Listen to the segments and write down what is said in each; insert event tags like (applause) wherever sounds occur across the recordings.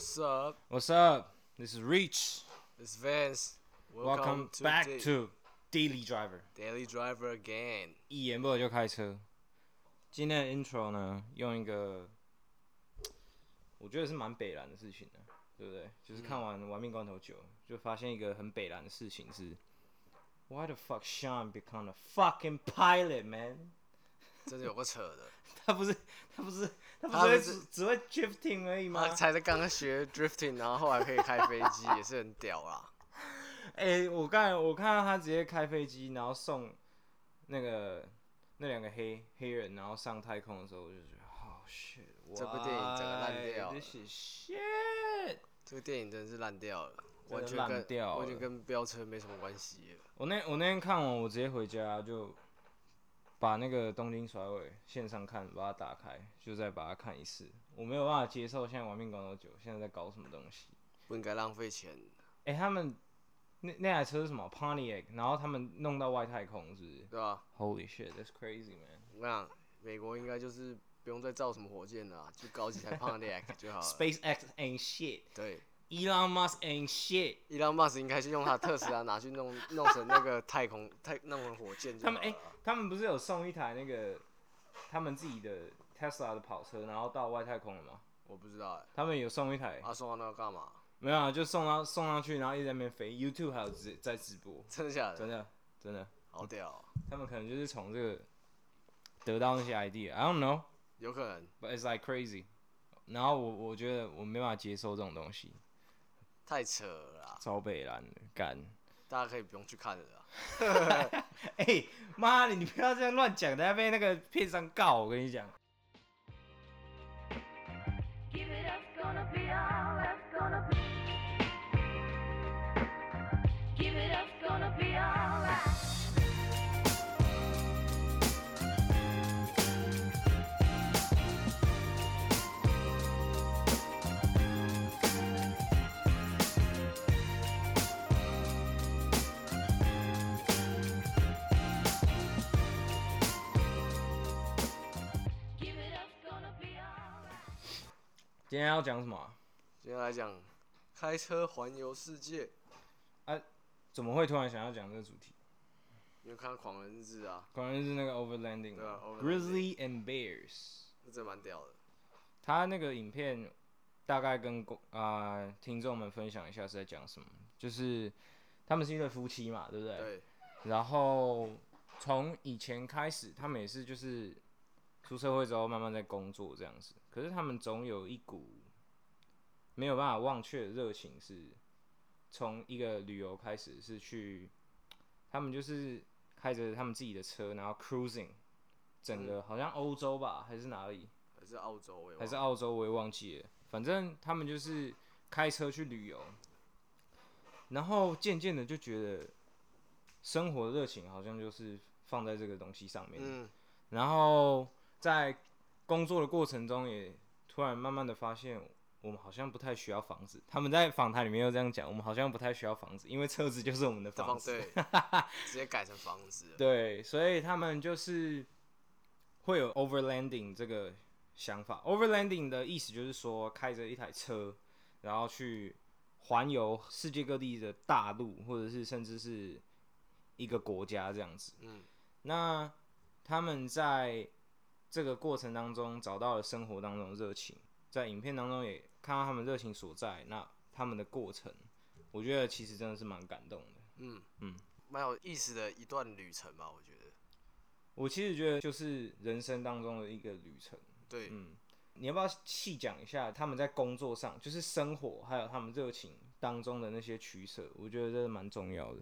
What's up? What's up? This is Reach. This is Vance. Welcome, to back Da- to Daily Driver。 Daily Driver again. 一言不合就开车。今天的 intro 呢，用一个我觉得是蛮北蓝的事情的，对不对？就是看完《玩命关头九》，就发现一个很北蓝的事情是，Why the fuck Sean become a fucking pilot, man？ 真的有个扯的，(laughs) 他不是他不是他不是是只只会 drifting 而已吗他？才在刚刚学 drifting，然后后来可以开飞机，也是很屌啦。(laughs) 哎、欸，我刚才我看到他直接开飞机，然后送那个那两个黑黑人，然后上太空的时候，我就觉得好 shit，这部电影整个烂掉了 is shit。这个电影真的是烂掉了，完全烂跟完全跟飙车没什么关系了。我那我那天看完，我直接回家就把那个东京甩尾线上看，把它打开，就再把它看一次。我没有办法接受现在玩命关头九现在在搞什么东西。不应该浪费钱。哎、欸，他们那那台车是什么 Pontiac，然后他们弄到外太空，是不是？对啊？Holy shit，that's crazy man。我跟你讲，美国应该就是不用再造什么火箭了啊，就搞几台 Pontiac 就好了。(laughs) SpaceX ain't shit。对。Elon Musk ain't shit。伊朗马斯应该是用他特斯拉拿去弄弄成那个太空太弄成火箭就好了。他们哎、欸，他们不是有送一台那个他们自己的 Tesla 的跑车，然后到外太空了吗？我不知道哎、欸。他们有送一台。他，送到那个干嘛？没有啊，就送到送上去，然后一直在那边飞。YouTube 还有直在直播。真的假的？真的真的。好屌、喔。他们可能就是从这个得到那些 idea。I don't know。有可能。But it's like crazy。然后我我觉得我没办法接受这种东西。太扯了啦！超北蓝干，大家可以不用去看了啦。(laughs) 哎、欸，妈的，你不要这样乱讲，等下被那个片商告。我跟你讲。今天要讲什么、啊？今天来讲开车环游世界。啊，怎么会突然想要讲这个主题？因为看《狂人日志》啊，《狂人日志》那个 Overlanding，对啊，Grizzly and Bears，这真蛮屌的。他那个影片大概跟公啊、呃、听众们分享一下是在讲什么，就是他们是一对夫妻嘛，对不对？对。然后从以前开始，他们也是就是。出社会之后，慢慢在工作这样子，可是他们总有一股没有办法忘却的热情，是从一个旅游开始，是去他们就是开着他们自己的车，然后 cruising 整个好像欧洲吧，还是哪里？还是澳洲？还是澳洲？我也忘记了。反正他们就是开车去旅游，然后渐渐的就觉得生活的热情好像就是放在这个东西上面，嗯，然后。在工作的过程中，也突然慢慢的发现，我们好像不太需要房子。他们在访谈里面又这样讲，我们好像不太需要房子，因为车子就是我们的房子。对，(laughs) 直接改成房子。对，所以他们就是会有 overlanding 这个想法。overlanding 的意思就是说，开着一台车，然后去环游世界各地的大陆，或者是甚至是一个国家这样子。嗯，那他们在这个过程当中找到了生活当中的热情，在影片当中也看到他们热情所在。那他们的过程，我觉得其实真的是蛮感动的。嗯嗯，蛮有意思的一段旅程吧，我觉得。我其实觉得就是人生当中的一个旅程。对，嗯，你要不要细讲一下他们在工作上，就是生活还有他们热情当中的那些取舍？我觉得这是蛮重要的，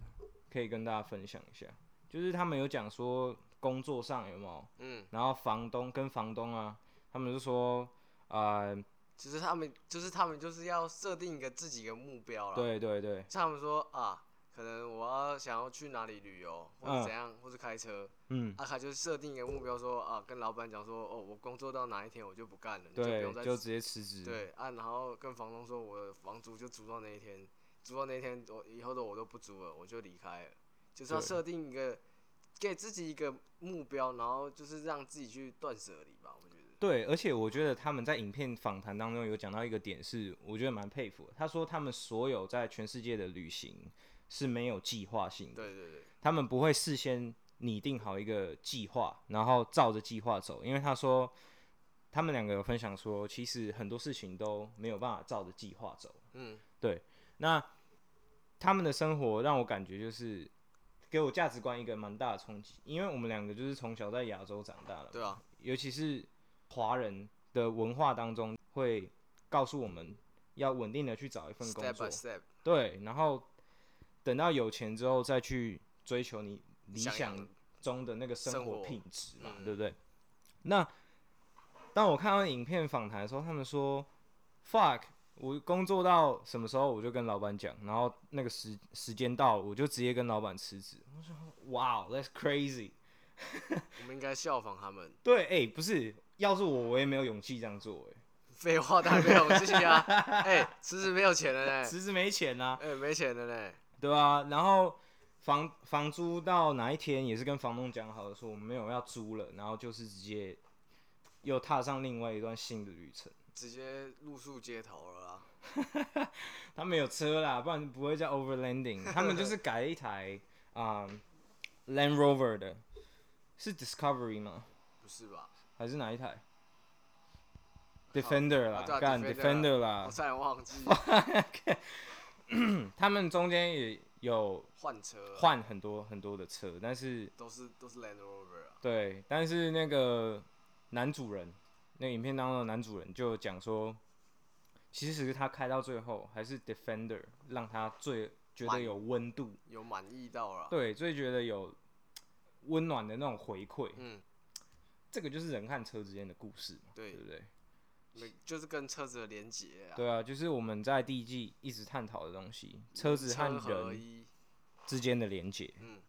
可以跟大家分享一下。就是他们有讲说。工作上有没有？嗯，然后房东跟房东啊，他们就说，呃，其实他们就是他们就是要设定一个自己的目标了。对对对。像他们说啊，可能我要想要去哪里旅游，或者怎样，嗯、或者开车。嗯。啊，卡就设定一个目标说，啊，跟老板讲说，哦，我工作到哪一天我就不干了，对，你就不用再就直接辞职。对啊，然后跟房东说，我的房租就租到那一天，租到那一天，我以后的我都不租了，我就离开了，就是要设定一个。给自己一个目标，然后就是让自己去断舍离吧。我觉得对，而且我觉得他们在影片访谈当中有讲到一个点，是我觉得蛮佩服的。他说他们所有在全世界的旅行是没有计划性的，对对对，他们不会事先拟定好一个计划，然后照着计划走。因为他说他们两个有分享说，其实很多事情都没有办法照着计划走。嗯，对。那他们的生活让我感觉就是给我价值观一个蛮大的冲击，因为我们两个就是从小在亚洲长大的，对啊，尤其是华人的文化当中会告诉我们要稳定的去找一份工作，Step by step. 对，然后等到有钱之后再去追求你理想中的那个生活品质嘛，对不对？那当我看到影片访谈的时候，他们说 “fuck”。我工作到什么时候，我就跟老板讲，然后那个时时间到了，我就直接跟老板辞职。我说：“Wow，that's crazy。(laughs) ”我们应该效仿他们。对，哎、欸，不是，要是我，我也没有勇气这样做。哎，废话，当然没有勇气啊。(laughs) 哎、欸，辞职没有钱了嘞。辞职没钱啊。哎、欸，没钱了嘞。对啊，然后房房租到哪一天也是跟房东讲好的，说我们没有要租了，然后就是直接又踏上另外一段新的旅程。直接露宿街头了啦！(laughs) 他们有车啦，不然不会叫 Overlanding。(laughs) 他们就是改了一台啊、um, Land Rover 的，是 Discovery 吗？不是吧？还是哪一台？Defender 啦，干、Defender 啦！我差点忘记。(laughs) (clears throat) 他们中间也有换车，换很多很多的车，但是都是都是 Land Rover 啊。对，但是那个男主人。那影片当中的男主人就讲说，其实他开到最后还是 Defender 让他最觉得有温度，有满意到了，对，最觉得有温暖的那种回馈。嗯，这个就是人和车之间的故事嘛，对，对不对？就是跟车子的连接啊。对啊，就是我们在第一季一直探讨的东西，车子和人之间的连接。嗯，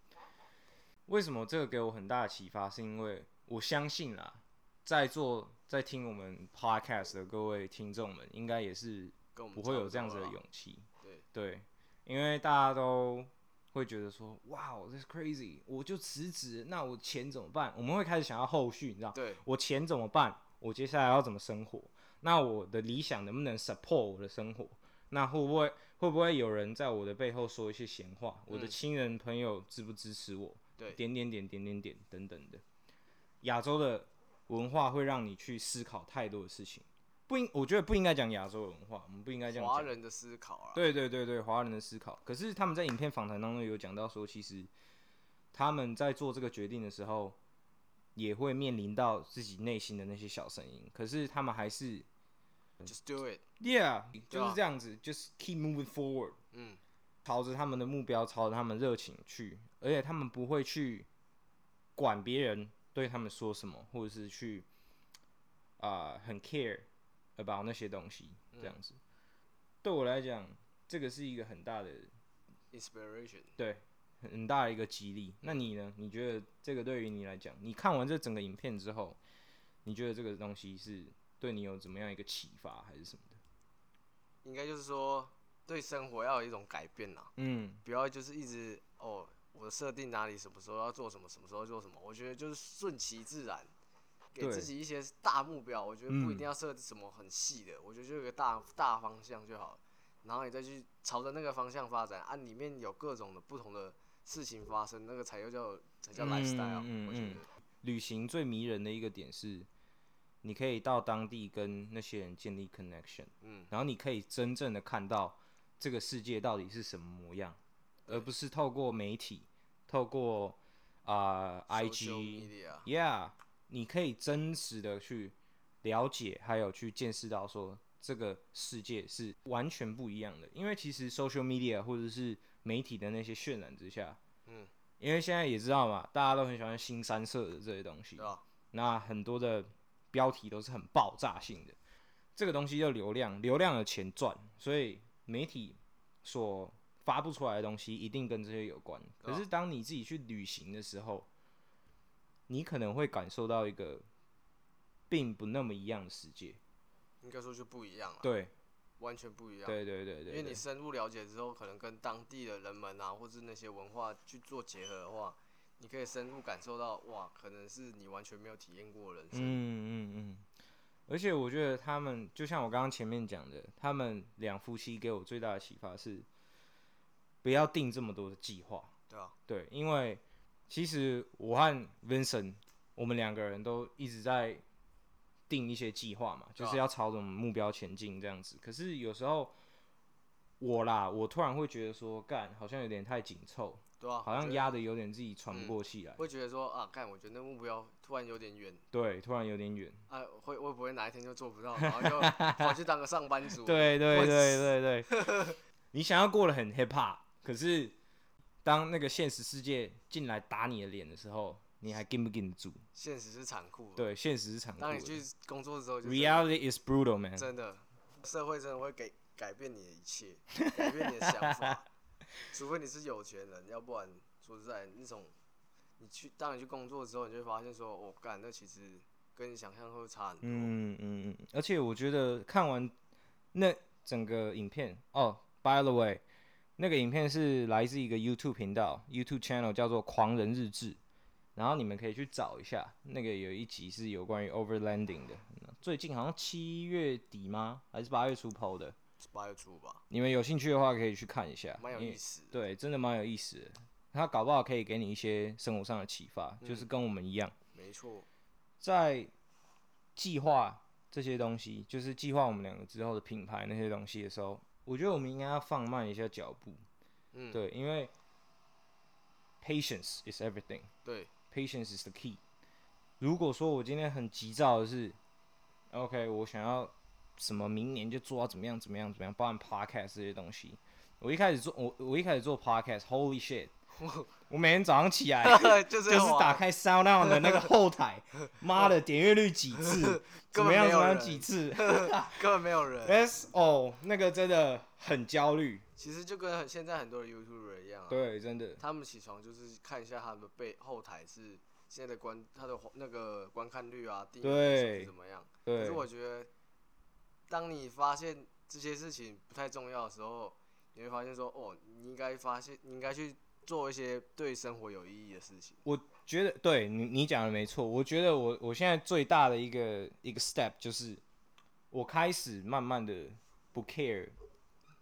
为什么这个给我很大的启发？是因为我相信啦，在座。在听我们 podcast 的各位听众们，应该也是不会有这样子的勇气。对对，因为大家都会觉得说，哇，this crazy，我就辞职，那我钱怎么办？我们会开始想要后续，你知道？对，我钱怎么办？我接下来要怎么生活？那我的理想能不能 support 我的生活？那会不会会不会有人在我的背后说一些闲话？我的亲人朋友支不支持我？对，点点点点点点等等的，亚洲的。文化会让你去思考太多的事情，不应，我觉得不应该讲亚洲文化，我们不应该讲华人的思考啊。对对对对，华人的思考。可是他们在影片访谈当中有讲到说，其实他们在做这个决定的时候，也会面临到自己内心的那些小声音。可是他们还是 just do it，yeah，就是这样子，just keep moving forward，嗯，朝着他们的目标，朝着他们热情去，而且他们不会去管别人。对他们说什么，或者是去啊、呃、很 care about 那些东西，这样子，嗯、对我来讲，这个是一个很大的 inspiration，对，很大的一个激励。那你呢？你觉得这个对于你来讲，你看完这整个影片之后，你觉得这个东西是对你有怎么样一个启发，还是什么的？应该就是说，对生活要有一种改变啦。嗯，不要就是一直哦。我设定哪里什么时候要做什么，什么时候做什么，我觉得就是顺其自然，给自己一些大目标。我觉得不一定要设什么很细的，我觉得就有个大大方向就好，然后你再去朝着那个方向发展，啊，里面有各种的不同的事情发生，那个才又叫才叫 lifestyle。嗯，我觉得旅行最迷人的一个点是，你可以到当地跟那些人建立 connection，嗯，然后你可以真正的看到这个世界到底是什么模样，而不是透过媒体。透过啊、呃、IG，Yeah，你可以真实的去了解，还有去见识到说这个世界是完全不一样的。因为其实 social media 或者是媒体的那些渲染之下，嗯，因为现在也知道嘛，大家都很喜欢新三色的这些东西，啊、那很多的标题都是很爆炸性的，这个东西就流量，流量的钱赚，所以媒体所发不出来的东西一定跟这些有关。可是当你自己去旅行的时候，你可能会感受到一个并不那么一样的世界。应该说就不一样了。对，完全不一样。对对对。因为你深入了解之后，可能跟当地的人们啊，或是那些文化去做结合的话，你可以深入感受到，哇，可能是你完全没有体验过的人生。嗯嗯嗯。而且我觉得他们就像我刚刚前面讲的，他们两夫妻给我最大的启发是，不要定这么多的计划。对啊，对，因为其实我和 Vincent 我们两个人都一直在定一些计划嘛，就是要朝着我们目标前进这样子。可是有时候我啦，我突然会觉得说，干好像有点太紧凑。对啊，好像压的有点自己喘不过气来，会觉得说啊，干我觉得那目标突然有点远，对，突然有点远，啊，会会不会哪一天就做不到，然后就跑去当个上班族？对对对对对，(laughs) 你想要过得很 hip hop，可是当那个现实世界进来打你的脸的时候，你还禁不禁得住？现实是残酷的，对，现实是残酷的。当你去工作之后，reality is brutal man，真的，社会真的会给改变你的一切，改变你的想法。(laughs) 除非你是有钱人，要不然说实在，那种你去当你去工作之后，你就会发现说，我、哦、干那其实跟你想象会差很多。嗯嗯嗯。而且我觉得看完那整个影片哦，by the way，那个影片是来自一个 YouTube 频道，YouTube channel 叫做《狂人日志》，然后你们可以去找一下，那个有一集是有关于 overlanding 的，最近好像七月底吗？还是八月初 PO 的？八月初吧，你们有兴趣的话可以去看一下，蛮有意思。对，真的蛮有意思的。他搞不好可以给你一些生活上的启发，嗯，就是跟我们一样。没错，在计划这些东西，就是计划我们两个之后的品牌那些东西的时候，我觉得我们应该要放慢一下脚步。嗯，对，因为 patience is everything。对，patience is the key。如果说我今天很急躁的是，OK，我想要。什么明年就做到怎么样怎么样怎么样，包含 podcast 这些东西。我一开始做我我一开始做 podcast，Holy shit！(laughs) 我每天早上起来 (laughs) 就是打开 SoundOn 的那个后台，(laughs) 妈的点阅率几次，怎么样怎么样几次，根本没有人。S 哦，那个真的很焦虑。其实就跟现在很多的 YouTuber 一样啊，对，真的。他们起床就是看一下他们背后台是现在的观他的那个观看率啊，订阅是怎么样。对。可是我觉得。当你发现这些事情不太重要的时候，你会发现说，哦，你应该发现，你应该去做一些对生活有意义的事情。我觉得，对你，你讲的没错。我觉得我我现在最大的一个一个 step 就是，我开始慢慢的不 care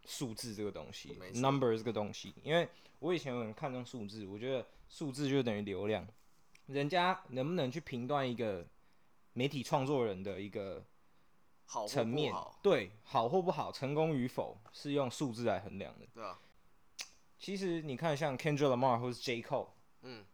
数字这个东西，number 这个东西，因为我以前很看重数字，我觉得数字就等于流量，人家能不能去评断一个媒体创作人的一个好。层面对好或不好，成功与否是用数字来衡量的。对啊，其实你看，像 Kendrick Lamar 或是 J Cole，嗯，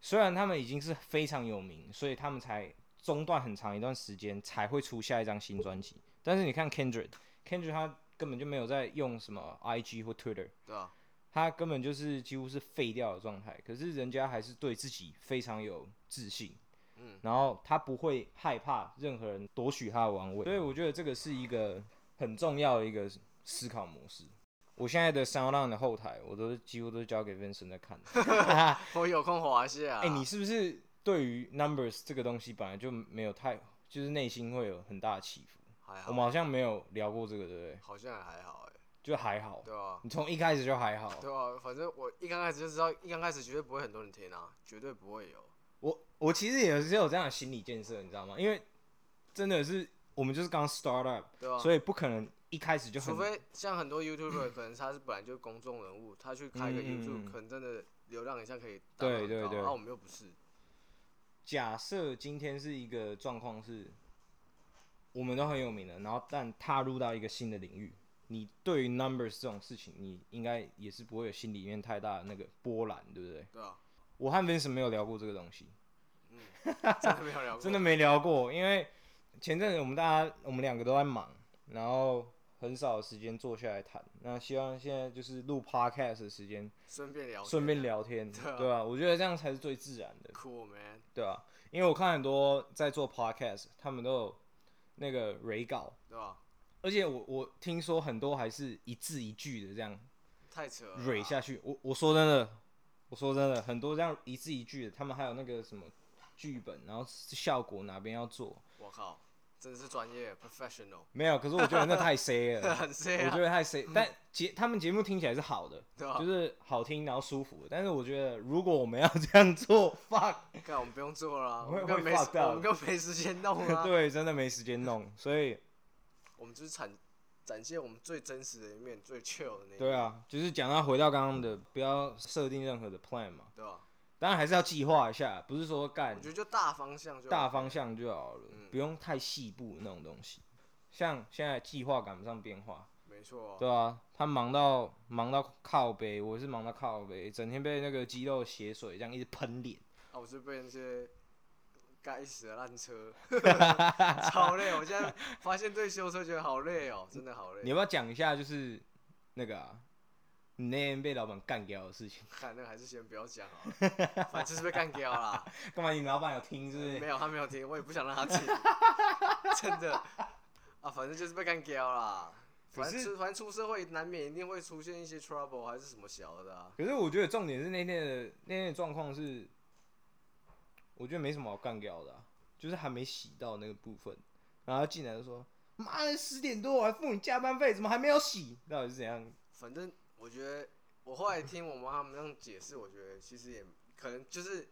虽然他们已经是非常有名，所以他们才中断很长一段时间才会出下一张新专辑。但是你看 Kendrick，Kendrick 他根本就没有在用什么 IG 或 Twitter，对啊，他根本就是几乎是废掉的状态。可是人家还是对自己非常有自信。嗯，然后他不会害怕任何人夺取他的王位，所以我觉得这个是一个很重要的一个思考模式。我现在的 SoundOn 的后台，我都几乎都是交给 Vincent 在看。(laughs) (laughs) 我有空滑一下。哎、欸，你是不是对于 Numbers 这个东西本来就没有太，就是内心会有很大的起伏？还好。我们好像没有聊过这个，对不对？好像还好，哎，就还好。对啊。你从一开始就还好。对啊，反正我一刚开始就知道，一刚开始绝对不会很多人听啊，绝对不会有。我我其实也是有这样的心理建设，你知道吗？因为真的是我们就是刚 start up，对啊，所以不可能一开始就很。除非像很多 YouTuber，可能他是本来就是公众人物，他去开个 YouTube，可能真的流量一下可以。对对对。那我们又不是。假设今天是一个状况是，我们都很有名的，然后但踏入到一个新的领域，你对于 numbers 这种事情，你应该也是不会有心里面太大的那个波澜，对不对？对啊。我和 Vincent 没有聊过这个东西，嗯，真的没有聊过，(laughs) 真的没聊过，因为前阵子我们大家我们两个都在忙，然后很少有时间坐下来谈。那希望现在就是录 Podcast 的时间，顺便聊，顺便聊天，(laughs) 对啊，啊，我觉得这样才是最自然的，Cool man，对啊，因为我看很多在做 Podcast，他们都有那个 re 稿，对吧？而且我我听说很多还是一字一句的这样，太扯了，re 下去。我我说真的。我说真的，很多这样一字一句的，他们还有那个什么剧本，然后效果哪边要做。我靠，真的是专业 professional。没有，可是我觉得那太 C 了，(laughs) 很 C 啊。我觉得太 C，但节他们节目听起来是好的，对吧？就是好听然后舒服。但是我觉得如果我们要这样做，(laughs) fuck，干我们不用做了，我们更没时，我们更没时间弄了。(laughs) 对，真的没时间弄，所以我们就是产展现我们最真实的一面，最 chill 的那一面。对啊，就是讲到回到刚刚的，不要设定任何的 plan 嘛，对吧？当然还是要计划一下，不是说干。我觉得就大方向就大方向就好了，嗯、不用太细部那种东西。像现在计划赶不上变化，没错、啊。对啊，他忙到忙到靠背，我是忙到靠背，整天被那个肌肉血水这样一直喷脸。啊，我是被那些该死的烂车，(laughs) 超累。我现在发现对修车觉得好累哦，真的好累。你要不要讲一下，就是那个啊，你那天被老板干掉的事情？(laughs) 看那个还是先不要讲好了，(laughs) 反正就是被干掉啦。干嘛？你老板有听是不是？没有，他没有听，我也不想让他听，(laughs) 真的。啊，反正就是被干掉啦。反正出反正出社会难免一定会出现一些 trouble 还是什么小的啊。可是我觉得重点是那天的那天的状况是，我觉得没什么好干掉的、啊，就是还没洗到那个部分，然后进来就说：“妈的，十点多我还付你加班费，怎么还没有洗？到底是怎样？”反正我觉得，我后来听我妈他们这样解释，我觉得其实也可能就是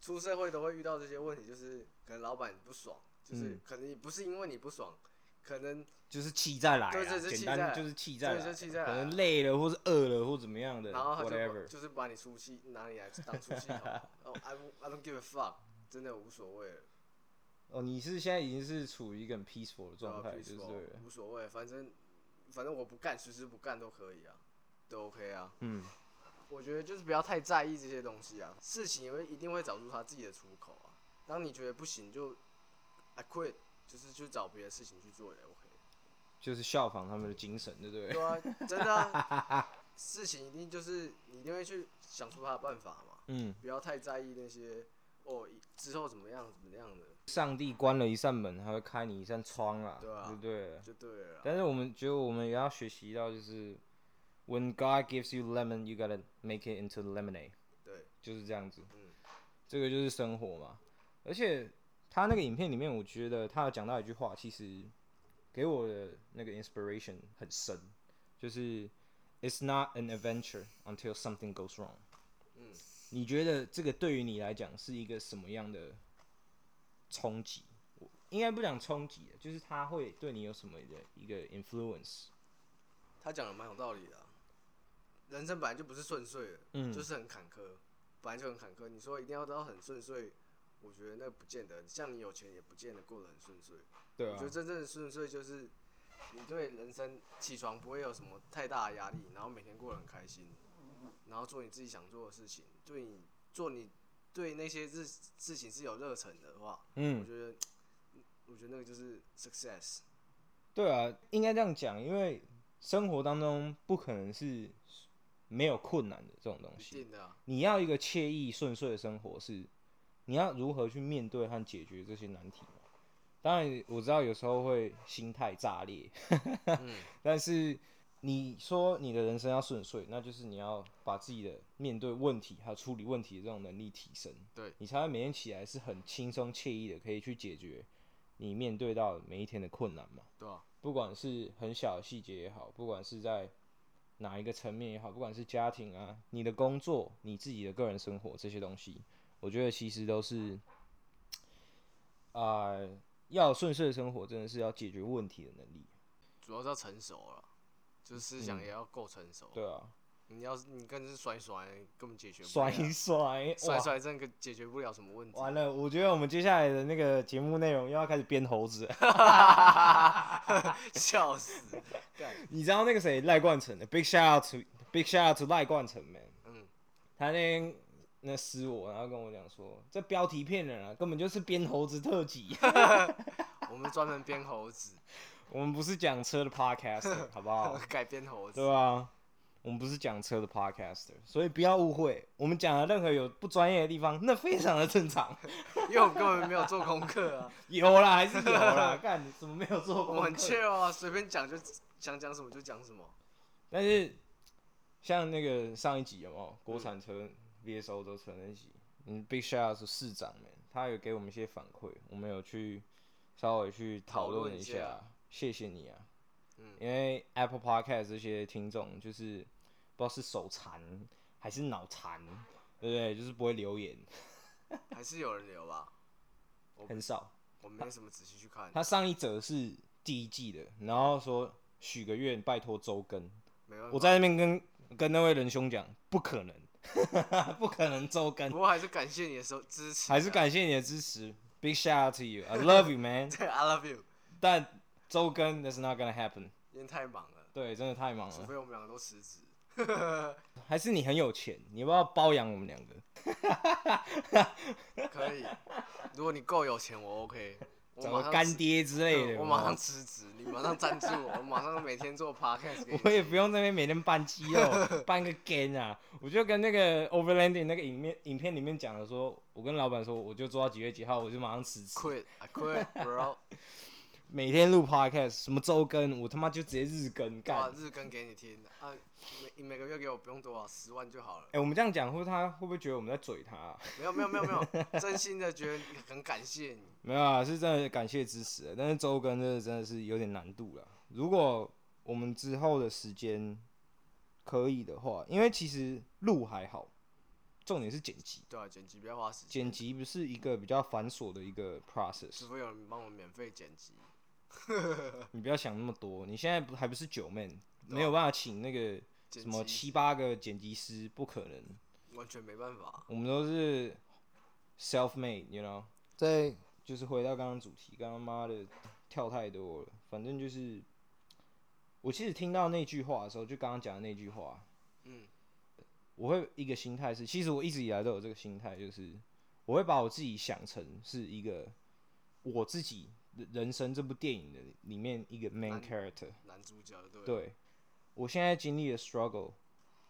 出社会都会遇到这些问题，就是可能老板不爽，就是可能也不是因为你不爽。可能就是气再来，对，就是气再来，就是气再来，气再来，可能累了或是饿了或怎么样的，然后他就 whatever，就是把你出气拿你来当出气筒。哦，I I don't give a fuck，真的无所谓了。哦，你是现在已经是处于一个很 peaceful 的状态，就是对，无所谓，反正反正我不干，随时不干都可以啊，都 OK 啊。嗯，我觉得就是不要太在意这些东西啊，事情也会一定会找出他自己的出口啊。当你觉得不行，就 I quit。就是去找别的事情去做也 OK，就是效仿他们的精神，对不对？对啊，真的啊，(laughs) 事情一定就是你一定会去想出他的办法嘛。嗯，不要太在意那些哦，之后怎么样怎么样的。上帝关了一扇门，他会开你一扇窗啊，对啊，对不对？就对了。但是我们觉得我们也要学习到，就是 When God gives you lemon, you gotta make it into lemonade。对，就是这样子。嗯，这个就是生活嘛，而且。他那个影片里面，我觉得他有讲到一句话，其实给我的那个 inspiration 很深，就是 It's not an adventure until something goes wrong。嗯，你觉得这个对于你来讲是一个什么样的冲击？应该不讲冲击，就是他会对你有什么的一个 influence？他讲的蛮有道理的啊，人生本来就不是顺遂的，嗯，就是很坎坷，本来就很坎坷。你说一定要到很顺遂？我觉得那不见得，像你有钱也不见得过得很顺遂。对啊。我觉得真正的顺遂就是，你对人生起床不会有什么太大的压力，然后每天过得很开心，然后做你自己想做的事情，对你做你对那些事事情是有热忱的话，嗯，我觉得，我觉得那个就是 success。对啊，应该这样讲，因为生活当中不可能是没有困难的这种东西。你要一个惬意顺遂的生活是。你要如何去面对和解决这些难题？当然，我知道有时候会心态炸裂，嗯、(laughs) 但是你说你的人生要顺遂，那就是你要把自己的面对问题还有处理问题的这种能力提升，对，你才会每天起来是很轻松惬意的，可以去解决你面对到每一天的困难嘛。对啊，不管是很小的细节也好，不管是在哪一个层面也好，不管是家庭啊、你的工作、你自己的个人生活这些东西。我觉得其实都是，啊、呃，要顺遂的生活，真的是要解决问题的能力。主要是要成熟了，就是思想也要够成熟、嗯。对啊，你要是你跟是甩甩，根本解决不了。甩一甩，甩甩真的解决不了什么问题。完了，我觉得我们接下来的那个节目内容又要开始编猴子。(laughs) 笑死！你知道那个谁赖冠成的？Big shout out to Big shout out to 赖冠成 man。嗯，他那天。那私我，然后跟我讲说，这标题骗人啊，根本就是编猴子特辑。(laughs) 我们专门编猴子，(laughs) 我们不是讲车的 podcaster，好不好？改编猴子。对啊，我们不是讲车的 podcaster，所以不要误会，我们讲的任何有不专业的地方，那非常的正常。(laughs) 因为我们根本没有做功课啊。(laughs) 有啦，还是有啦。(laughs) 干，怎么没有做功课？我很 chill 啊，随便讲就想讲什么就讲什么。但是像那个上一集有没有国产车？嗯 VSO 都成那集，嗯，Big Shout 是市长们，他有给我们一些反馈，我们有去稍微去讨论一下，谢谢你啊。嗯，因为 Apple Podcast 这些听众就是不知道是手残还是脑残，对不对？就是不会留言，还是有人留吧？(laughs) 很少，我没什么仔细去看。他上一则是第一季的，然后说许个愿，拜托周更。我在那边跟跟那位仁兄讲，不可能，(laughs) 不可能周更。不过还是感谢你的收支持，还是感谢你的支持。Big shout out to you, I love you, man. (laughs) 对，I love you。但周更 that's not gonna happen。因为太忙了。对，真的太忙了。除非我们两个都辞职。(laughs) 还是你很有钱，你要不要包养我们两个？(laughs) 可以，如果你够有钱，我 OK。找个干爹之类的，我马上辞职，你马上赞助我，我马上每天做 podcast。我也不用在那边每天搬肌肉，(laughs) 搬个 gain 啊！我就跟那个 Overlanding 那个影片影片里面讲的说，我跟老板说，我就做到几月几号，我就马上辞职。Quit, I quit, bro. 每天录 podcast，什么周更，我他妈就直接日更干。日更给你听啊！每每个月给我不用多少，十万就好了。哎、欸，我们这样讲，会他会不会觉得我们在嘴他、啊？没有没有没有没有，(laughs) 真心的觉得很感谢你。没有啊，是真的感谢支持，但是周更真的真的是有点难度了。如果我们之后的时间可以的话，因为其实录还好，重点是剪辑。对啊，剪辑比较花时间。剪辑不是一个比较繁琐的一个 process。是否有人帮我免费剪辑。你不要想那么多，你现在不还不是九 man，没有办法请那个什么七八个剪辑师，不可能，完全没办法。我们都是 self made，you know。在就是回到刚刚主题，刚刚妈的跳太多了，反正就是我其实听到那句话的时候，就刚刚讲的那句话，嗯，我会一个心态是，其实我一直以来都有这个心态，就是我会把我自己想成是一个我自己。人生这部电影的里面一个 main character 男，男主角对，对，我现在经历了 struggle，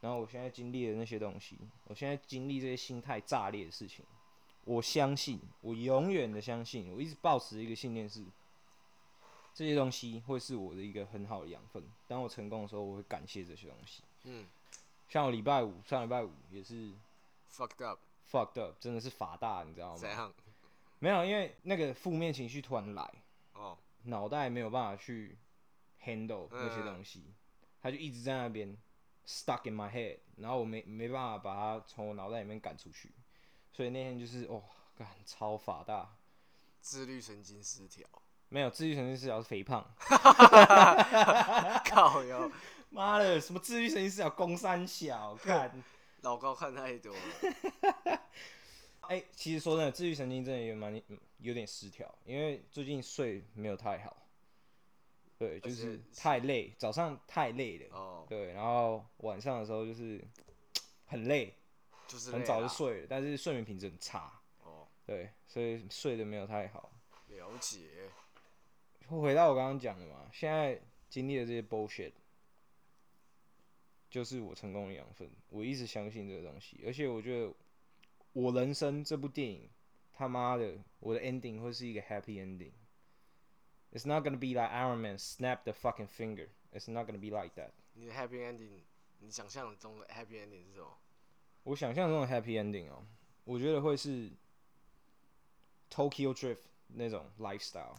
然后我现在经历了那些东西，我现在经历这些心态炸裂的事情，我相信，我永远的相信，我一直保持一个信念是，这些东西会是我的一个很好的养分。当我成功的时候，我会感谢这些东西。嗯，像我礼拜五上礼拜五也是 fucked up，fucked up，真的是法大，你知道吗？没有，因为那个负面情绪突然来，哦，脑袋没有办法去 handle 那些东西，他就一直在那边 stuck in my head，然后我没没办法把它从我脑袋里面赶出去，所以那天就是哦，干超法大，自律神经失调，没有自律神经失调是肥胖，(laughs) 靠哟，(laughs) 妈的，什么自律神经失调，公三小，看老高看太多了。(laughs) 哎、欸，其实说真的，自律神经真的也蛮有点失调，因为最近睡没有太好，对，就是太累，早上太累了，哦，对，然后晚上的时候就是 (tsk) 很累，就是很早就睡了，但是睡眠品质很差，哦，对，所以睡得没有太好。了解。回到我刚刚讲的嘛，现在经历的这些 bullshit，就是我成功的养分，我一直相信这个东西，而且我觉得。我人生这部电影，他妈的，我的 ending 会是一个 happy ending。It's not gonna be like Iron Man snap the fucking finger. It's not gonna be like that。你的 happy ending，你想象中的 happy ending 是什么？我想象中的 happy ending 哦，我觉得会是 Tokyo Drift 那种 lifestyle。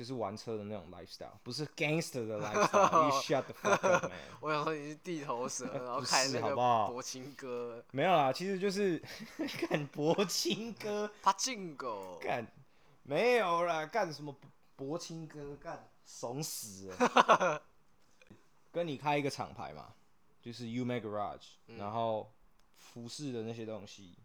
就是玩车的那种 lifestyle，不是 gangster 的 lifestyle。(laughs) You shut the fuck up, man。(laughs) 我想说你是地头蛇，(laughs) 然后开那个柏青哥。没有啦，其实就是干柏青哥。帕进狗。干，没有啦，干什么柏青哥？干，怂死了。跟你开一个厂牌嘛，就是 YOUMAKE GARAGE，然后服饰的那些东西，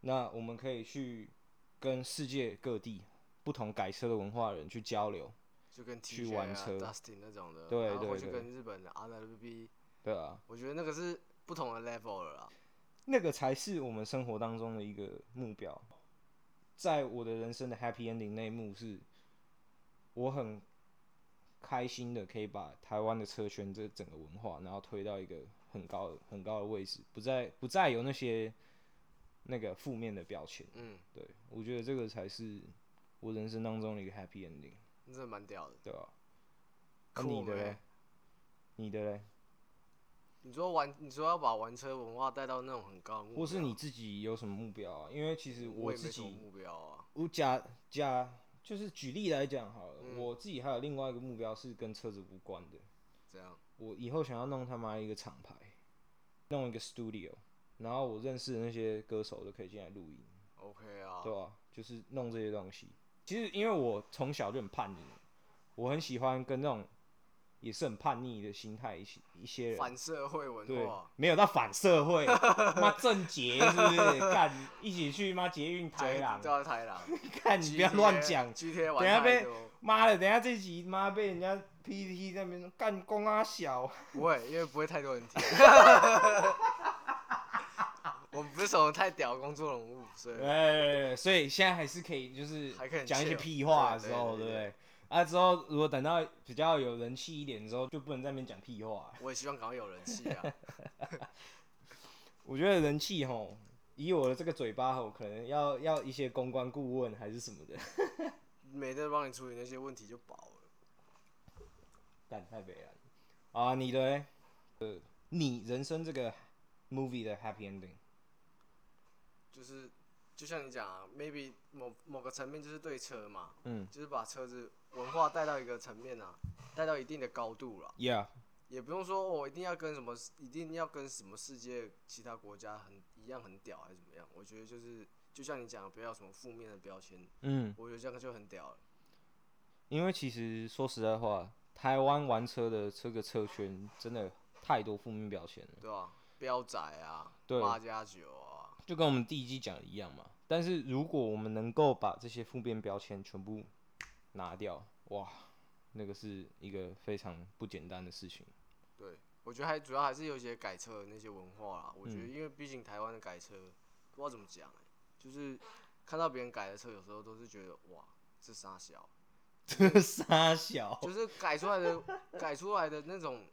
那我们可以去跟世界各地。不同改车的文化的人去交流，就跟 TJ 啊、去玩车、Dustin 那种的，对对对，去跟日本的 RWB，对啊，我觉得那个是不同的 level 了啦，那个才是我们生活当中的一个目标。在我的人生的 happy ending 那一幕是，我很开心的可以把台湾的车圈这整个文化，然后推到一个很高很高的位置，不再不再有那些那个负面的标签。嗯，对，我觉得这个才是。我人生当中的一个 happy ending，真的蛮屌的，对吧？那你的嘞？你的嘞？你说玩，你说要把玩车文化带到那种很高的目标，或是你自己有什么目标啊？因为其实我自己目标啊，我假假就是举例来讲好了，嗯、我自己还有另外一个目标是跟车子无关的。这样？我以后想要弄他妈一个厂牌，弄一个 studio，然后我认识的那些歌手都可以进来录音。OK 啊。对啊，就是弄这些东西。其实因为我从小就很叛逆，我很喜欢跟那种。也是很叛逆的心态，一些一些人反社会文化，对，没有到反社会，妈正杰是不是？干一起去妈捷运台狼，叫台狼，(laughs) 看你不要乱讲，等下被妈的，等下这集妈被人家 PPT 那边干公啊小，不会，因为不会太多人听，(laughs) 我们不是什么太屌的公众人物，所以，哎，所以现在还是可以，就是讲一些屁话的时候，对不对？啊，之后如果等到比较有人气一点的时候，就不能在那边讲屁话。(laughs) 我也希望赶快有人气啊！(laughs) 我觉得人气吼，以我的这个嘴巴吼，可能要要一些公关顾问还是什么的，(laughs) 没得帮你处理那些问题就饱了。但太悲了啊！你的欸，呃，你人生这个 movie 的 happy ending，就是就像你讲啊，maybe 某某个层面就是对车嘛，嗯，就是把车子。文化带到一个层面啊，带到一定的高度了。Yeah，也不用说我一定要跟什么，一定要跟什么世界其他国家很一样很屌还是怎么样？我觉得就是就像你讲的，不要什么负面的标签。嗯，我觉得这样就很屌了。因为其实说实在话，台湾玩车的这个车圈真的太多负面标签了。对啊，标仔啊，对，八加九啊，就跟我们第一季讲的一样嘛。但是如果我们能够把这些负面标签全部拿掉，哇，那个是一个非常不简单的事情。对，我觉得还主要还是有一些改车的那些文化啦。我觉得，因为毕竟台湾的改车，不知道怎么讲、欸，就是看到别人改的车，有时候都是觉得哇，这傻小，(laughs) 这傻小，就是改出来的改出来的那种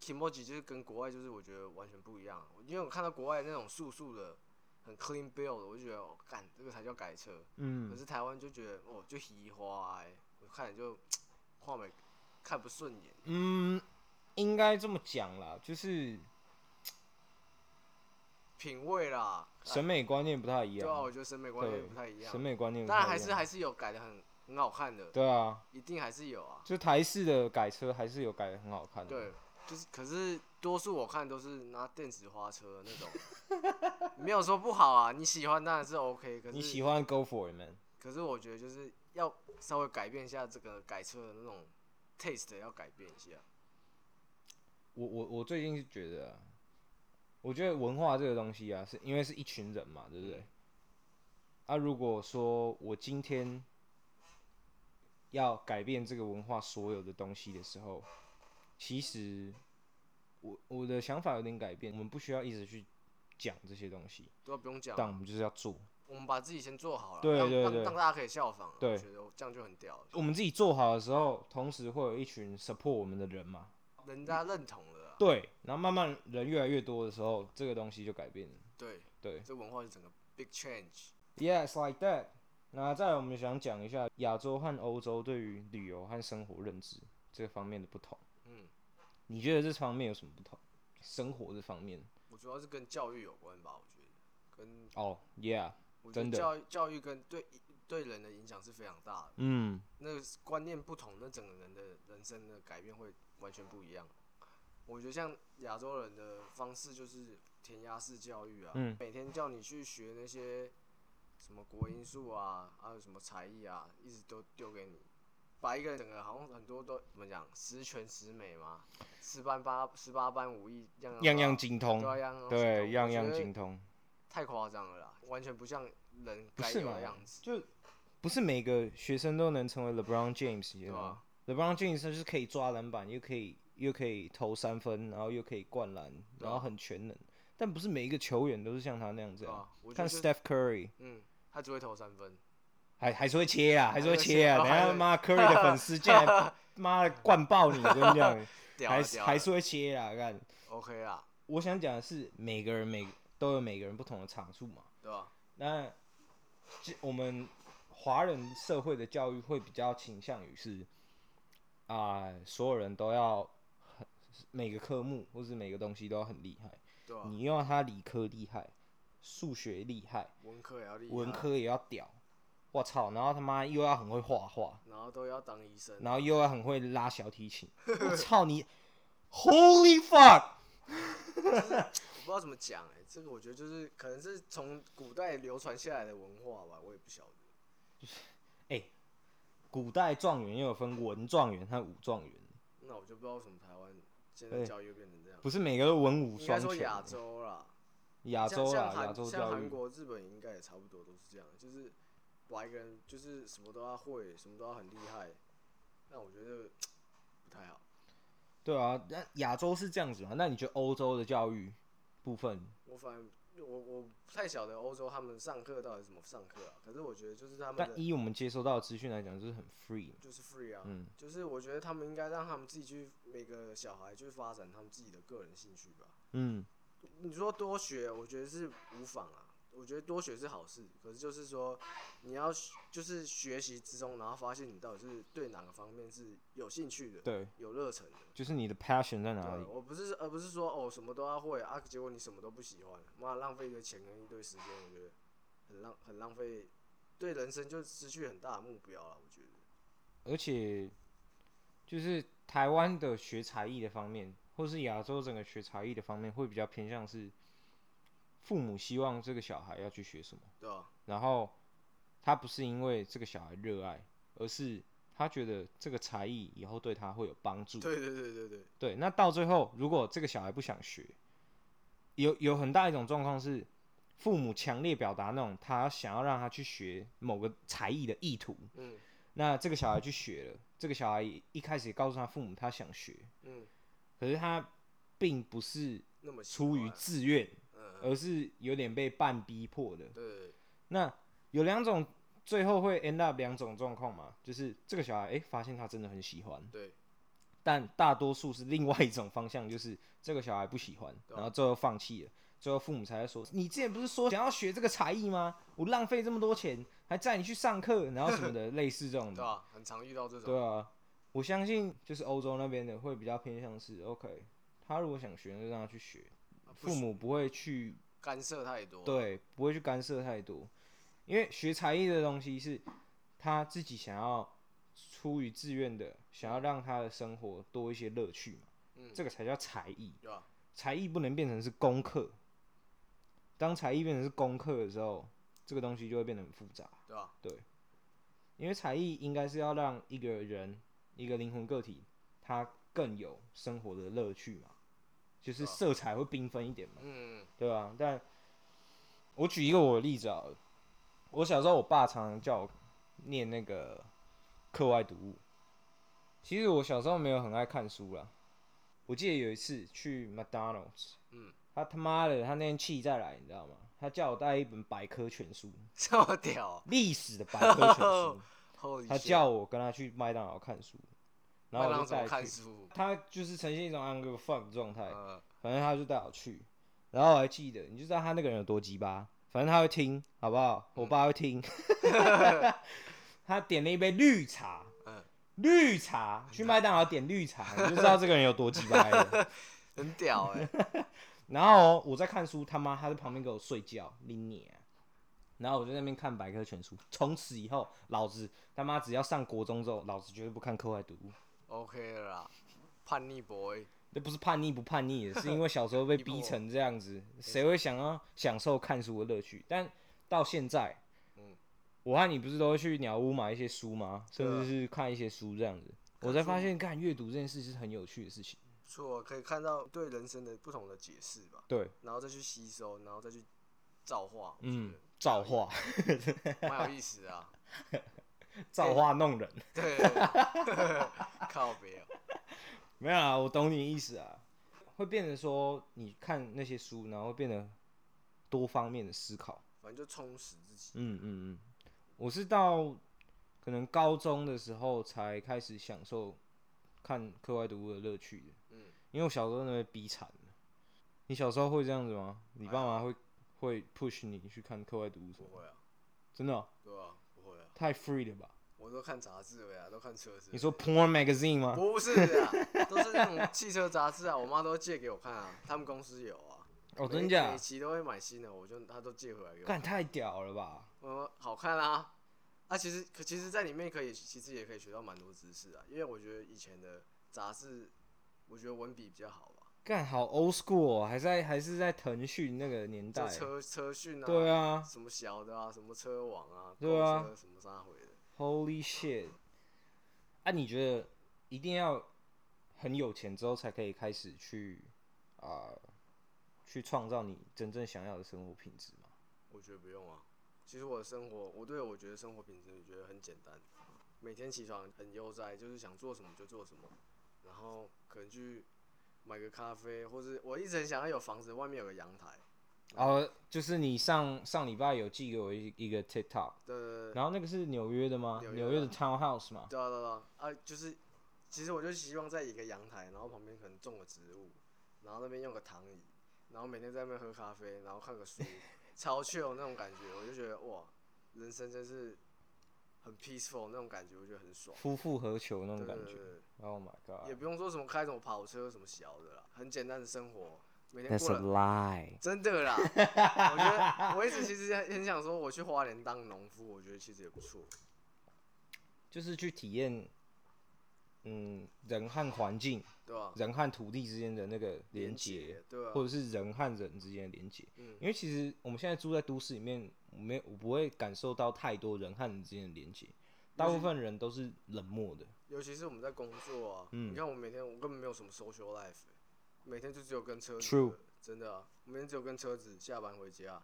kimochi 就是跟国外就是我觉得完全不一样。因为我看到国外那种素素的。很 clean build，我就觉得，哦，干这个才叫改车。嗯。可是台湾就觉得，哦，就稀花，哎，我看着就，画眉看不顺眼。嗯，应该这么讲啦，就是品味啦，审美观念不太一样。对啊，我觉得审美观念不太一样。审美观念。当然还是还是有改的很很好看的。对啊。一定还是有啊。就台式的改车还是有改的很好看的。对。就是，可是多数我看都是拿电子花车那种，(laughs) 没有说不好啊。你喜欢当然是 OK，可是你喜欢 Go for it man。可是我觉得就是要稍微改变一下这个改车的那种 taste，要改变一下。我我我最近是觉得、啊，我觉得文化这个东西啊，是因为是一群人嘛，对不对？啊，如果说我今天要改变这个文化所有的东西的时候，其实，我我的想法有点改变。我们不需要一直去讲这些东西，都不用讲。但我们就是要做。我们把自己先做好了，对对对，让让大家可以效仿。对，我觉得这样就很屌。我们自己做好的时候，同时会有一群 support 我们的人嘛，人家认同了。对，然后慢慢人越来越多的时候，这个东西就改变了。对对，这文化是整个 big change。Yes, like that。那再来，我们想讲一下亚洲和欧洲对于旅游和生活认知这方面的不同。嗯，你觉得这方面有什么不同？生活这方面，我主要是跟教育有关吧。我觉得跟哦、oh,，Yeah，真的，教育教育跟对对人的影响是非常大的。嗯，那个观念不同，那整个人的人生的改变会完全不一样。我觉得像亚洲人的方式就是填鸭式教育啊，嗯、每天叫你去学那些什么国音数啊，还有什么才艺啊，一直都丢给你。把一个人整个好像很多都怎么讲十全十美嘛，十班八十八般武艺样样精通，对，样样，对样样精通，太夸张了啦，完全不像人该有的样子。就不是每个学生都能成为 LeBron James，对吧？LeBron James 他就是可以抓篮板，又可以又可以投三分，然后又可以灌篮，然后很全能。但不是每一个球员都是像他那样子啊。看 Steph Curry，嗯，他只会投三分。还还是会切啊，还是会切啊！等下妈 Curry 的粉丝进来，妈的灌爆你！我跟你讲，还是还是会切啊！看，OK 啊。我想讲的是，每个人每都有每个人不同的长处嘛，对吧？那我们华人社会的教育会比较倾向于是啊、呃，所有人都要每个科目或是每个东西都要很厉害，对啊。你要他理科厉害，数学厉害，文科也要厉害，文科也要屌。我操，然后他妈又要很会画画，然后都要当医生，然后又要很会拉小提琴，(laughs) 我操你，Holy fuck！我不知道怎么讲哎、欸，这个我觉得就是可能是从古代流传下来的文化吧，我也不晓得。就是，哎、欸，古代状元又有分文状元和武状元，那我就不知道为什么台湾现在教育又变成这样。不是每个都文武双全。应该说亚洲啦，亚洲啦，亚洲像韩国、日本应该也差不多都是这样，就是把一个人就是什么都要会，什么都要很厉害。那我觉得不太好。对啊，那亚洲是这样子嘛？那你觉得欧洲的教育部分？我反正我我不太晓得欧洲他们上课到底怎么上课啊。可是我觉得就是他们，但依我们接收到的资讯来讲，就是很 free，就是 free 啊。嗯，就是我觉得他们应该让他们自己去每个小孩去发展他们自己的个人兴趣吧。嗯，你说多学，我觉得是无妨啊。我觉得多学是好事，可是就是说，你要就是学习之中，然后发现你到底是对哪个方面是有兴趣的，对，有热忱的，就是你的 passion 在哪里？我不是，而不是说哦什么都要会啊，结果你什么都不喜欢，妈浪费一堆钱跟一堆时间，我觉得很浪很浪费，对人生就失去很大的目标了。我觉得，而且就是台湾的学才艺的方面，或是亚洲整个学才艺的方面，会比较偏向是。父母希望这个小孩要去学什么？对啊。然后他不是因为这个小孩热爱，而是他觉得这个才艺以后对他会有帮助。对对对对对。对，那到最后，如果这个小孩不想学，有有很大一种状况是，父母强烈表达那种他想要让他去学某个才艺的意图。嗯。那这个小孩去学了，这个小孩一开始也告诉他父母他想学。嗯。可是他并不是出于自愿。而是有点被半逼迫的。对。那有两种，最后会 end up 两种状况嘛，就是这个小孩哎、欸，发现他真的很喜欢。对。但大多数是另外一种方向，就是这个小孩不喜欢，然后最后放弃了，最后父母才会说：“你之前不是说想要学这个才艺吗？我浪费这么多钱，还载你去上课，然后什么的，(laughs) 类似这种的。”对啊，很常遇到这种。对啊，我相信就是欧洲那边的会比较偏向是 OK，他如果想学，就让他去学。父母不会去干涉太多，对，不会去干涉太多，因为学才艺的东西是他自己想要出于自愿的，想要让他的生活多一些乐趣嘛，嗯，这个才叫才艺，对吧？才艺不能变成是功课，当才艺变成是功课的时候，这个东西就会变得很复杂，对吧？对，因为才艺应该是要让一个人，一个灵魂个体，他更有生活的乐趣嘛。就是色彩会缤纷一点嘛，嗯，对吧？但我举一个我的例子啊，我小时候我爸常常叫我念那个课外读物。其实我小时候没有很爱看书啦。我记得有一次去麦当劳，嗯，他他妈的他那天气再来，你知道吗？他叫我带一本百科全书，(laughs) 这么屌，历史的百科全书，(laughs) 他叫我跟他去麦当劳看书。然后我就带他去，他就是呈现一种 I'm gonna fuck 状态，反正他就带我去，然后我还记得，你就知道他那个人有多鸡巴，反正他会听，好不好？我爸会听，(laughs) (laughs) 他点了一杯绿茶，绿茶，去麦当劳点绿茶，你就知道这个人有多鸡巴了，(laughs) 很屌哎。然后我在看书，他妈他在旁边给我睡觉，你啊。然后我在那边看百科全书，从此以后，老子他妈只要上国中之后，老子绝对不看课外读物。OK 了啦，叛逆 boy，这不是叛逆不叛逆的，是因为小时候被 (laughs) 逼成这样子，谁会想要享受看书的乐趣？但到现在，嗯，我和你不是都会去鸟屋买一些书吗？甚至是看一些书这样子，我才发现，看阅读这件事是很有趣的事情。错，可以看到对人生的不同的解释吧？对，然后再去吸收，然后再去造化，嗯，造化，蛮有意思的啊。(laughs) (laughs) 造化弄人，(laughs) 对，靠别喔，(laughs) 没有啊，我懂你意思啊，会变成说你看那些书，然后会变得多方面的思考，反正就充实自己。嗯嗯嗯，我是到可能高中的时候才开始享受看课外读物的乐趣的。嗯，因为我小时候那边逼惨。你小时候会这样子吗？你爸妈会会 push 你去看课外读物？不会啊，真的？对啊。太 free 了吧！我都看杂志了呀，都看车子。你说 porn magazine 吗？不是啊，都是那种汽车杂志啊。我妈都借给我看啊，他们公司有啊。哦，真假？每期都会买新的，我就他都借回来给我。干太屌了吧！我说好看啊，啊，其实可其实，在里面可以，其实也可以学到蛮多知识啊。因为我觉得以前的杂志，我觉得文笔比较好吧。干好 old school，还在还是在腾讯那个年代。车车讯啊。对啊。什么小的啊，什么车网啊。对啊。什么啥回的。Holy shit！啊，你觉得一定要很有钱之后才可以开始去啊、呃，去创造你真正想要的生活品质吗？我觉得不用啊。其实我的生活，我对我觉得生活品质，我觉得很简单。每天起床很悠哉，就是想做什么就做什么，然后可能去买个咖啡，或是我一直很想要有房子，外面有个阳台。哦，就是你上上礼拜有寄给我一一个 TikTok，对，对，对，然后那个是纽约的吗？纽约，约的 Townhouse 吗？对啊对啊，啊就是，其实我就希望在一个阳台，然后旁边可能种个植物，然后那边用个躺椅，然后每天在那边喝咖啡，然后看个书。超 chill 那种感觉，我就觉得哇，人生真是很 peaceful 那种感觉，我觉得很爽。夫复何求那种感觉。Oh my god！也不用说什么开什么跑车什么小的啦，很简单的生活，每天过。That's a lie。真的啦，(laughs) 我觉得我一直其实很想说，我去花莲当农夫，我觉得其实也不错。就是去体验。嗯，人和环境，(laughs) 对啊，人和土地之间的那个连接，对啊，或者是人和人之间的连接，嗯，因为其实我们现在住在都市里面，没我不会感受到太多人和人之间的连接，大部分人都是冷漠的，尤其是我们在工作啊，嗯，你看我每天我根本没有什么 social life，每天就只有跟车子，True，真的啊，我每天只有跟车子下班回家。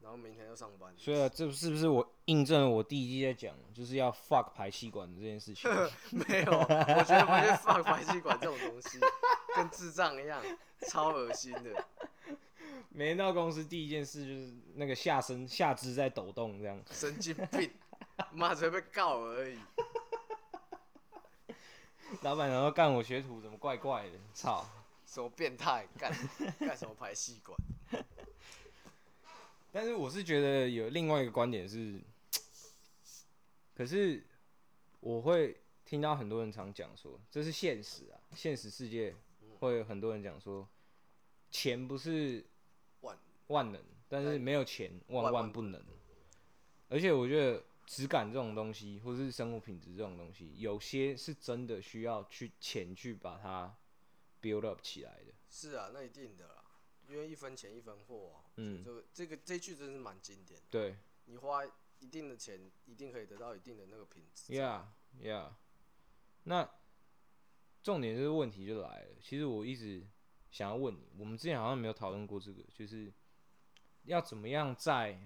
然后明天要上班，所以啊，这是不是我印证了我第一季在讲，就是要 fuck 排气管的这件事情？(laughs) 没有，我觉得不是 fuck 排气管这种东西，跟智障一样，超恶心的。每天到公司第一件事就是那个下身下肢在抖动，这样。神经病，妈只会被告而已。老板然后干我学徒怎么怪怪的？操，什么变态？干干什么排气管？(laughs) 但是我是觉得有另外一个观点是，可是我会听到很多人常讲说，这是现实啊，现实世界会有很多人讲说，钱不是万万能，但是没有钱万万不能。而且我觉得质感这种东西，或是生活品质这种东西，有些是真的需要去钱去把它 build up 起来的。是啊，那一定的啦。因为一分钱一分货啊，嗯，这个这个这句真是蛮经典的。对，你花一定的钱，一定可以得到一定的那个品质。Yeah，Yeah。那重点就是问题就来了。其实我一直想要问你，我们之前好像没有讨论过这个，就是要怎么样在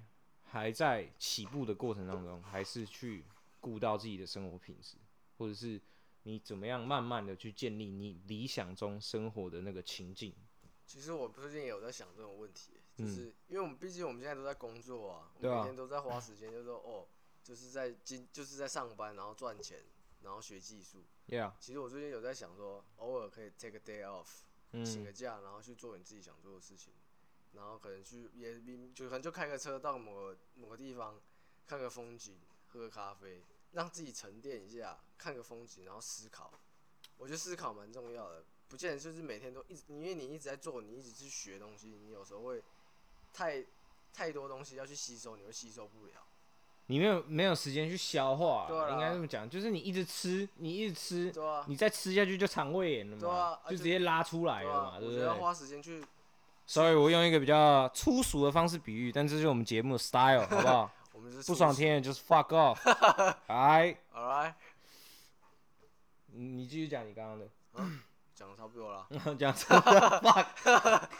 还在起步的过程当中，还是去顾到自己的生活品质，或者是你怎么样慢慢的去建立你理想中生活的那个情境。其实我最近也有在想这种问题，就是因为我们毕竟我们现在都在工作啊，我们每天都在花时间，就是说哦，就是在今就是在上班，然后赚钱，然后学技术。Yeah. 其实我最近有在想说，偶尔可以 take a day off，请个假，然后去做你自己想做的事情，然后可能去也就可能就开个车到某个某个地方，看个风景，喝个咖啡，让自己沉淀一下，看个风景，然后思考。我觉得思考蛮重要的。不见得就是每天都一直，因为你一直在做，你一直去学东西，你有时候会太太多东西要去吸收，你会吸收不了。你没有没有时间去消化，应该这么讲，就是你一直吃，你一直吃，对啊，你再吃下去就肠胃炎了嘛，就直接拉出来了嘛，对不对？要花时间去。所以我用一个比较粗俗的方式比喻，但这是我们节目的 style，(laughs) 好不好？我们是不爽听的就是 fuck off，alright，alright。(laughs) 你继续讲你刚刚的。讲的差不多了，(laughs) 讲差不多，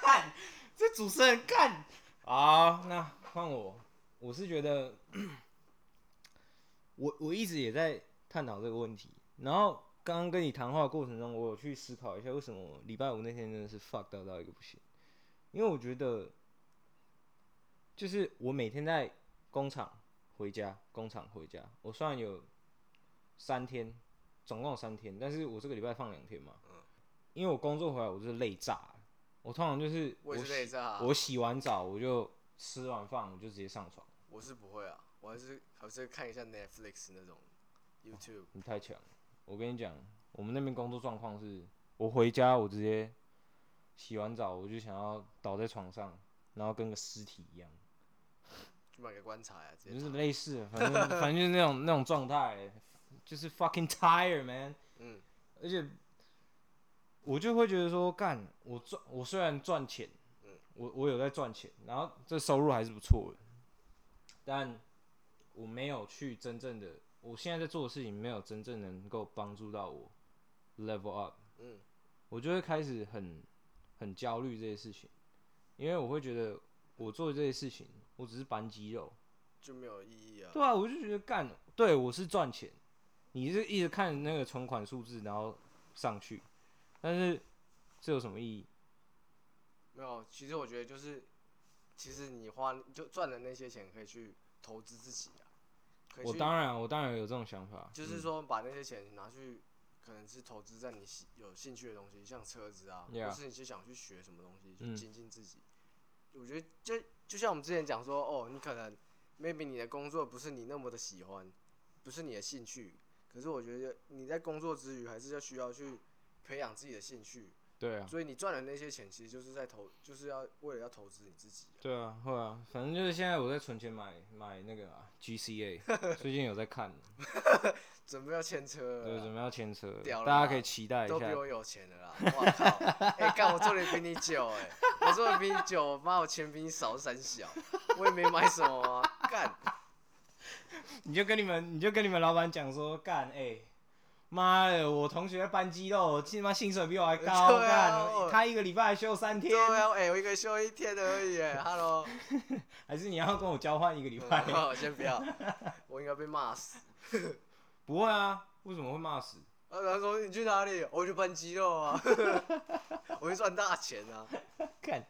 看这主持人看，好，那换我，我是觉得，(clears throat) 我我一直也在探讨这个问题，然后刚刚跟你谈话的过程中，我有去思考一下，为什么礼拜五那天真的是 fuck 到到一个不行，因为我觉得，就是我每天在工厂回家，工厂回家，我虽然有三天，总共有三天，但是我这个礼拜放两天嘛。嗯因为我工作回来，我就是累炸。我通常就是我也是累炸啊。我洗完澡，我就吃完饭，我就直接上床。我是不会啊，我还是还是看一下 Netflix 那种 YouTube。你太强了！我跟你讲，我们那边工作状况是，我回家我直接洗完澡，我就想要倒在床上，然后跟个尸体一样。就买个棺材啊，就是类似，反正反正就是那种那种状态，就是 fucking tired man。嗯，而且我就会觉得说，干我赚，我虽然赚钱，嗯，我我有在赚钱，然后这收入还是不错的，但我没有去真正的，我现在在做的事情没有真正能够帮助到我 level up。嗯，我就会开始很很焦虑这些事情，因为我会觉得我做这些事情。我只是搬肌肉，就没有意义啊。对啊，我就觉得干，对我是赚钱，你是一直看那个存款数字，然后上去，但是这有什么意义？没有，其实我觉得就是，其实你花就赚的那些钱可以去投资自己啊。我当然，我当然有这种想法，就是说把那些钱拿去，可能是投资在你有兴趣的东西，像车子啊.或是你就想去学什么东西，就精进自己。嗯、我觉得就。就像我们之前讲说，哦，你可能，maybe 你的工作不是你那么的喜欢，不是你的兴趣，可是我觉得你在工作之余还是要需要去培养自己的兴趣。对啊。所以你赚的那些钱，其实就是在投，就是要为了要投资你自己。对啊，会啊，反正就是现在我在存钱买买那个、啊、GCA，(laughs) 最近有在看。准备要牵车，对，准备要牵车，大家可以期待一下。都比我有钱的啦！我靠，哎、欸，干我做的比你久哎、欸，我做的比你久，妈我钱比你少三小，我也没买什么啊，干。你就跟你们，你就跟你们老板讲说，干，哎、欸，妈的，我同学搬肌肉，他妈薪水比我还高，(laughs) 干、啊，他一个礼拜还休三天。对啊，哎、欸，我一个休一天而已哎，Hello。(laughs) 还是你要跟我交换一个礼拜？(laughs) 好，先不要，我应该被骂死。不会啊，为什么会骂死？啊，他说你去哪里？我去搬肌肉啊，(laughs) 我去赚大钱啊。看，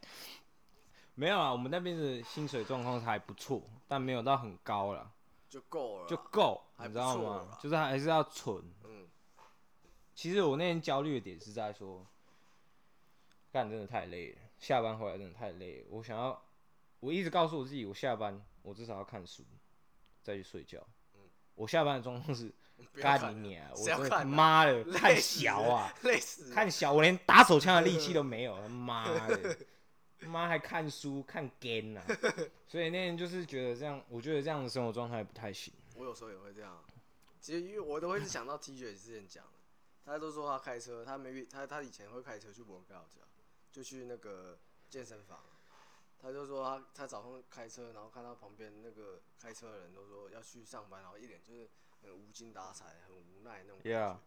没有啊，我们那边的薪水状况还不错，但没有到很高啦，就够了，就够，你知道吗？就是还是要存。嗯。其实我那天焦虑的点是在说，干真的太累了，下班回来真的太累了。我想要，我一直告诉我自己，我下班我至少要看书，再去睡觉。我下班的状况是，(laughs) 干你娘！我真的妈的 (laughs) 太小啊，累死！看小，我连打手枪的力气都 (laughs) 没有，妈的，妈还看书看 game 啊！所以那天就是觉得这样，我觉得这样的生活状态不太行。我有时候也会这样，其实因为我都会是想到 T 恤之前讲，他都说他开车，他没必他他以前会开车去博格尔就去那个健身房。他就说他他早上开车，然后看到旁边那个开车的人都说要去上班，然后一脸就是很无精打采、很无奈那种感觉。Yeah.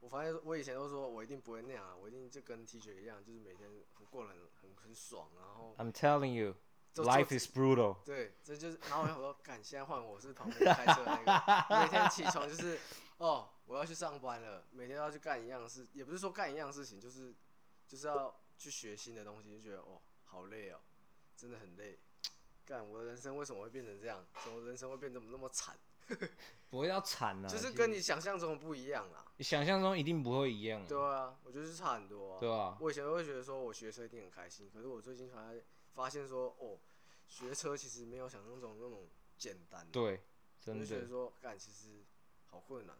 我发现我以前都说我一定不会那样，我一定就跟 T 恤一样，就是每天过得很很很爽。然后 I'm telling you, life is brutal。对，这就是。然后我说，干，现在换我是旁边开车的那个，每天起床就是哦，我要去上班了，每天都要去干一样事，也不是说干一样事情，就是就是要去学新的东西，就觉得哦，好累哦。真的很累，干我的人生为什么会变成这样？怎么人生会变得那么惨？(laughs) 不会要惨啊，(laughs) 就是跟你想象中不一样啊。你想象中一定不会一样啊。对啊，我觉得是差很多啊。对啊。我以前都会觉得说我学车一定很开心，可是我最近才发现说，哦，学车其实没有想象中那种简单。对，真的。我就觉得说，干其实好困难，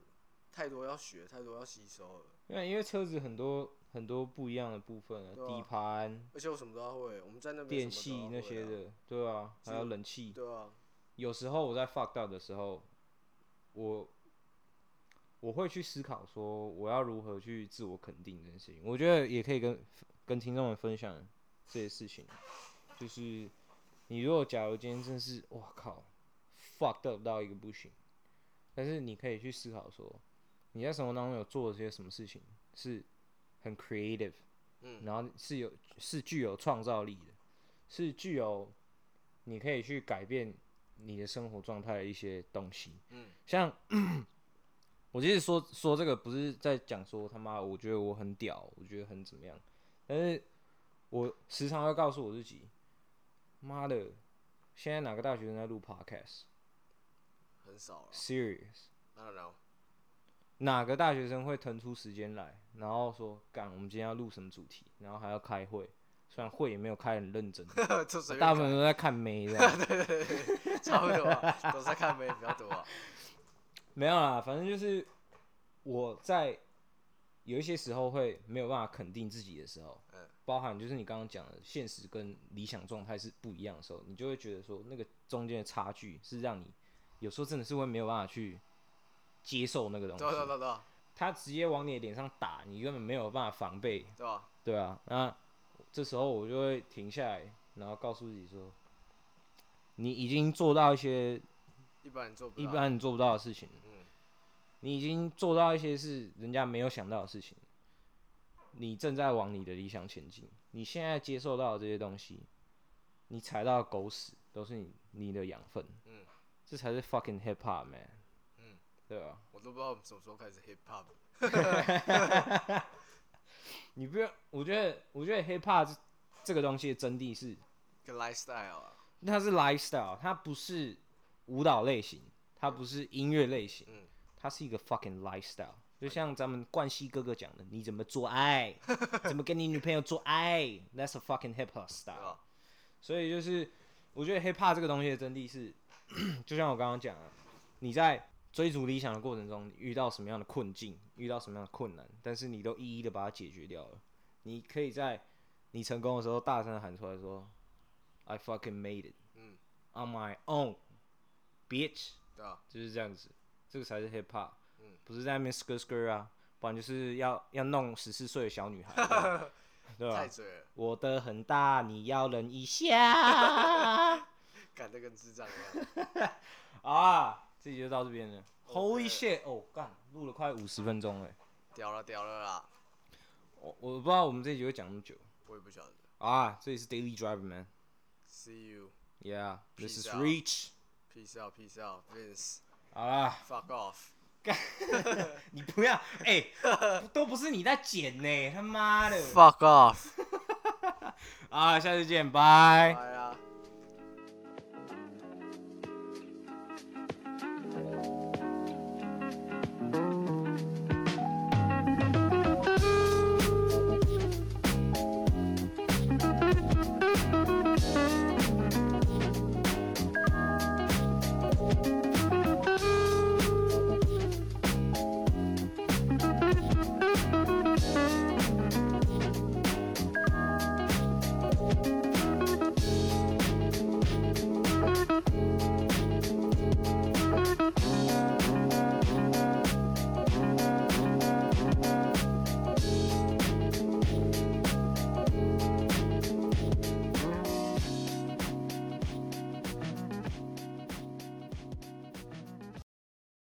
太多要学，太多要吸收了。因为因为车子很多。很多不一样的部分啊，底盘，而且我什么都要会，我们在那边电器那些的，对啊，还有冷气，对啊。有时候我在 fuck up 的时候，我我会去思考说，我要如何去自我肯定这件事情。我觉得也可以跟跟听众们分享这些事情，就是你如果假如今天真是哇靠 fuck up 到一个不行，但是你可以去思考说，你在生活当中有做了些什么事情是。很 creative，嗯，然后是有是具有创造力的，是具有你可以去改变你的生活状态的一些东西，嗯，像 (clears throat) 我其实说说这个不是在讲说他妈我觉得我很屌，我觉得很怎么样，但是我时常会告诉我自己，妈的，现在哪个大学生在录 podcast？很少了。Know。哪个大学生会腾出时间来，然后说干，我们今天要录什么主题，然后还要开会，虽然会也没有开很认真，(laughs) 大部分都在看妹 (laughs) 这样，对对对，差不多，都在看妹比较多啊。没有啦，反正就是我在有一些时候会没有办法肯定自己的时候，包含就是你刚刚讲的现实跟理想状态是不一样的时候，你就会觉得说那个中间的差距是让你有时候真的是会没有办法去接受那个东西。对对对对。他直接往你的脸上打，你根本没有办法防备。对吧？对啊，那这时候我就会停下来，然后告诉自己说，你已经做到一些一般人做不到一般人做不到的事情。嗯。你已经做到一些是人家没有想到的事情。你正在往你的理想前进。你现在接受到的这些东西，你踩到的狗屎都是你你的养分。嗯。这才是 fucking hip hop man。嗯。对吧。我都不知道什么时候开始 hip hop。(laughs) (laughs) 你不要，我觉得，我觉得 hip hop 这个东西的真谛是，个 lifestyle 啊。它是 lifestyle，它不是舞蹈类型，它不是音乐类型，嗯，它是一个 fucking lifestyle。就像咱们冠希哥哥讲的，你怎么做爱，怎么跟你女朋友做爱，That's a fucking hip hop style。所以就是，我觉得 hip hop 这个东西的真谛是，(clears throat) 就像我刚刚讲的，你在。追逐理想的过程中，遇到什么样的困境，遇到什么样的困难，但是你都一一的把它解决掉了。你可以在你成功的时候大声的喊出来说：“I fucking made it，嗯，on my own，bitch。”对啊，就是这样子，这个才是 hip hop，嗯，不是在那边 skr skr 啊，不然就是要要弄十四岁的小女孩，(laughs) 对吧？我的很大，你要忍一下，(laughs) 干得跟智障一样 (laughs) 啊！这集就到这边了。Holy shit！哦，干，录了快五十分钟哎，屌了屌了啦！我我不知道我们这集会讲那么久。我也不晓得。啊，这里是 Daily Driver Man。See you. Yeah, this is Reach. Peace out, peace out, Vince. 好啦。Fuck off！干，你不要哎，都不是你在剪呢，他妈的。Fuck off！啊，下次见，拜。